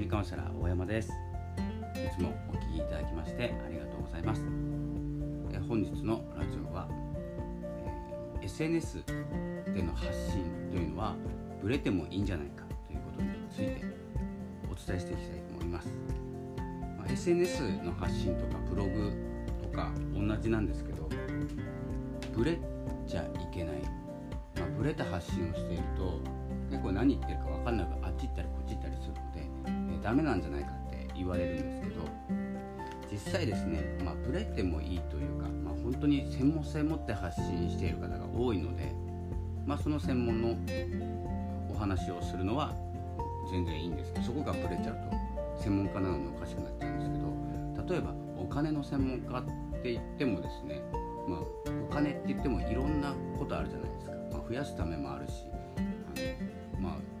心理カウンセラー大山です。いつもお聞きいただきましてありがとうございます。え本日のラジオは、えー、SNS での発信というのはブレてもいいんじゃないかということについてお伝えしていきたいと思います、まあ、SNS の発信とかブログとか同じなんですけどブレちゃいけない、まあ、ブレた発信をしていると結構何言ってるか分かんなくあっち行ったりこっち行ったりするので、ダメなんじゃないかって言われるんですけど実際ですね、まあ、ブレてもいいというか、まあ、本当に専門性を持って発信している方が多いので、まあ、その専門のお話をするのは全然いいんですけどそこがブレちゃうと専門家なのにおかしくなっちゃうんですけど例えばお金の専門家って言ってもですね、まあ、お金って言ってもいろんなことあるじゃないですか、まあ、増やすためもあるしあのまあ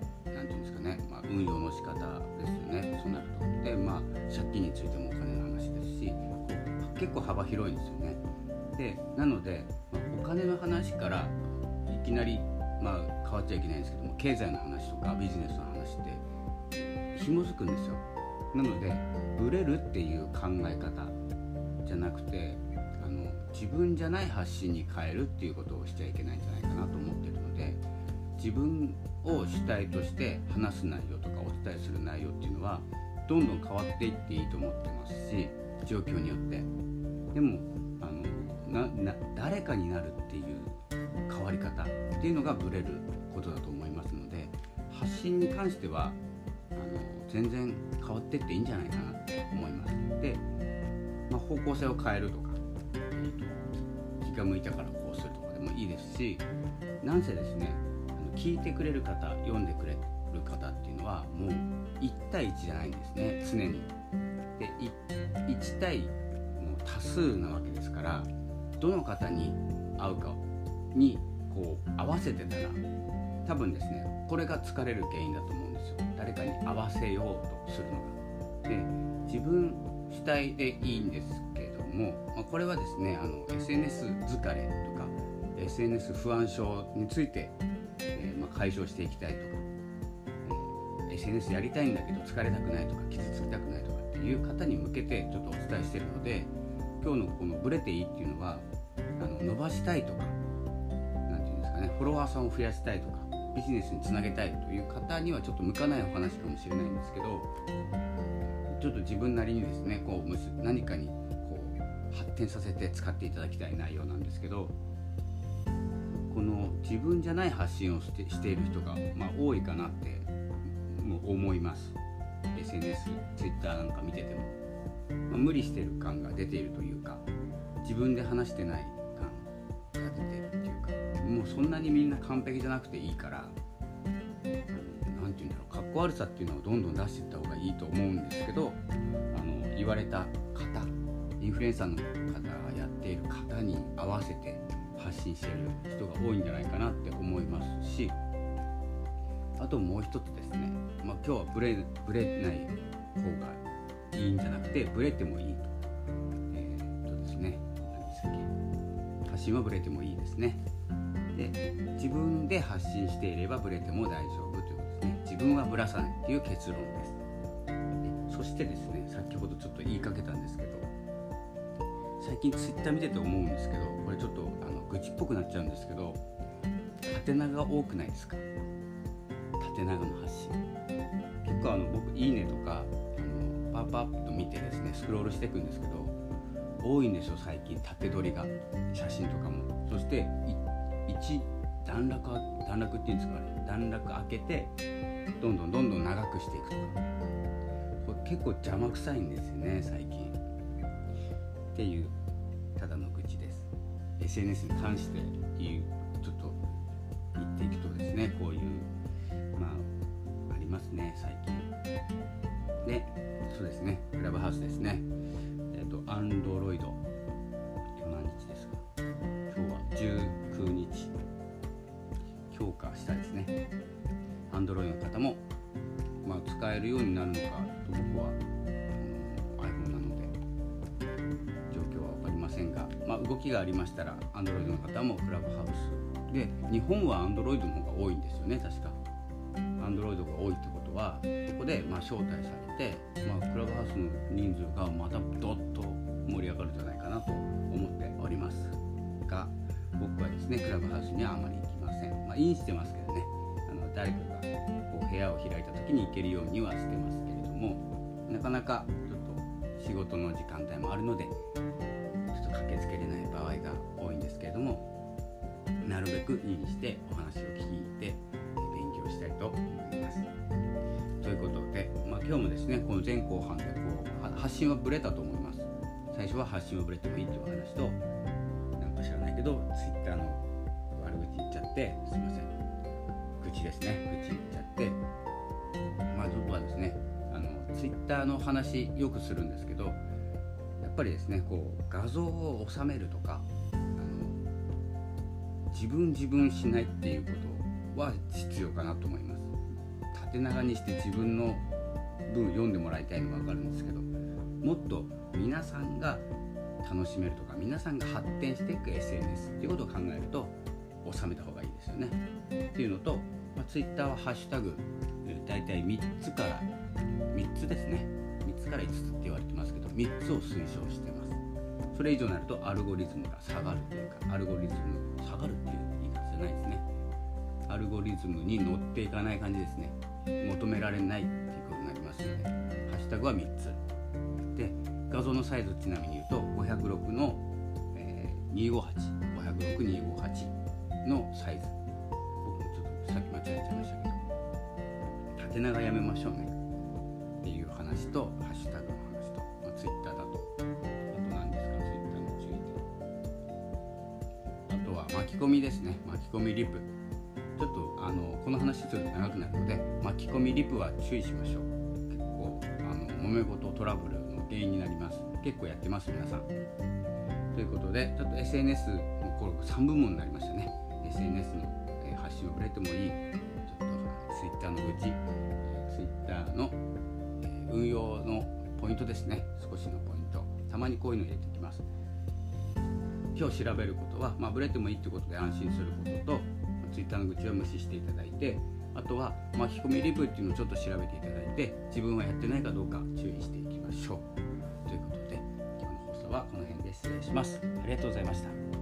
運用の仕方ですよね。そうなると。でまあ借金についてもお金の話ですし結構幅広いんですよね。でなので、ま、お金の話からいきなり、まあ、変わっちゃいけないんですけども経済の話とかビジネスの話って紐づくんですよ。なのでブレるっていう考え方じゃなくてあの自分じゃない発信に変えるっていうことをしちゃいけないんじゃないかなと思って自分を主体として話す内容とかお伝えする内容っていうのはどんどん変わっていっていいと思ってますし状況によって。でもあのな誰かになるっていう変わり方っていうのがブレることだと思いますので発信に関してはあの全然変わってっていいんじゃないかなって思います。で、まあ、方向性を変えるとか、えーと、気が向いたからこうするとかでもいいですしなんせですね聞いてくれる方読んでくれる方っていうのはもう1対1じゃないんですね常に。で1対多数なわけですからどの方に会うかにこう合わせてたら多分ですねこれが疲れる原因だと思うんですよ誰かに合わせようとするのが。で自分主体でいいんですけれども、まあ、これはですねあの SNS 疲れとか SNS 不安症について、解消していきたいとか、えー、SNS やりたいんだけど疲れたくないとか傷つきたくないとかっていう方に向けてちょっとお伝えしてるので今日のこのブレていいっていうのはあの伸ばしたいとか何て言うんですかねフォロワーさんを増やしたいとかビジネスにつなげたいという方にはちょっと向かないお話かもしれないんですけどちょっと自分なりにですねこう何かにこう発展させて使っていただきたい内容なんですけどこの自分じゃない発信をしてしている人が、まあ、多いかなって思います。SNS、Twitter なんか見てても、まあ、無理してる感が出ているというか自分で話してない感が出てるっていうかもうそんなにみんな完璧じゃなくていいから何て言うんだろうかっこ悪さっていうのをどんどん出していった方がいいと思うんですけどあの言われた方インフルエンサーの方がやっている方に合わせて発信してる人が多いんじゃないかなって思いますしあともう一つですね、まあ、今日はブレブレない方がいいんじゃなくてブレてもいいと。えー、っとですね何でしたっけ？発信はブレてもいいですね。で自分で発信していればブレても大丈夫ということですね。自分はブラさないっていう結論です。そしてですね先ほどちょっと言いかけたんですけど近ツイッター見てて思うんですけどこれちょっとあの愚痴っぽくなっちゃうんですけど縦長多くないですか？縦長の発信。結構あの僕「いいね」とかあのパッパッと見てですねスクロールしていくんですけど多いんですよ最近。縦撮りが。写真とかも。そして1段落段落っていうんですかね段落開けてどんどんどんどん長くしていくとか。これ結構邪魔くさいんですよね最近。っていう。SNS に関して言うちょっと言っていくとですねこういうまあありますね最近。でそうですねクラブハウスですね。動きがありましたら Android の方もクラブハウス。で日本は Android の方が多いんですよね確か。Android が多いってことはここでまあ招待されて、まあ、クラブハウスの人数がまたどっと盛り上がるんじゃないかなと思っております。が僕はですねクラブハウスにはあまり行きません、まあ、インしてますけどね。あの誰かがこう部屋を開いた時に行けるようにはしてますけれどもなかなかちょっと仕事の時間帯もあるので駆けつけれない場合が多いんですけれどもなるべくインしてお話を聞いて勉強したいと思います。ということで、まあ、今日もですねこの前後半でこう発信はブレたと思います。最初は発信はブレてもいいっていう話となんか知らないけど Twitter の悪口言っちゃってすいません愚痴ですね愚痴言っちゃってまあちょっとはですねあの Twitter の話よくするんですけどっぱりですねこう画像を収めるとか自分自分しないっていうことは必要かなと思います。縦長にして自分の文読んでもらいたいのは分かるんですけどもっと皆さんが楽しめるとか皆さんが発展していく SNS っていうことを考えると収めた方がいいですよね。っていうのと、まあ、Twitter はハッシュタグ大体3つから3つですね。3つから5つ。3つを推奨してます。それ以上になるとアルゴリズムが下がるというかアルゴリズム下がるっていう言い方じゃないですね。アルゴリズムに乗っていかない感じですね。求められないっていうことになりますのでハッシュタグは3つ。で画像のサイズちなみに言うと506の、えー、258506-258のサイズ。僕もちょっとさっき間違えちゃいましたけど。縦長やめましょうね。っていう話とハッシュタグの話と、まあ、ツイッターだとは巻き込みですね。巻き込みリプ。ちょっとあのこの話すると長くなるので巻き込みリプは注意しましょう。結構あの揉め事トラブルの原因になります。結構やってます皆さん。ということでちょっと SNS のこれ3部門になりましたね。SNS の、え発信を触れてもいい。ちょっと Twitter の愚痴。Twitter の、え運用のトですね。少しのポイント。たまにこういうの入れてきます。今日調べることは、まあ、ブレてもいいってことで安心することと Twitter の愚痴は無視していただいてあとは巻き込みリプっていうのをちょっと調べていただいて自分はやってないかどうか注意していきましょう。ということで今日の放送はこの辺で失礼します。ありがとうございました。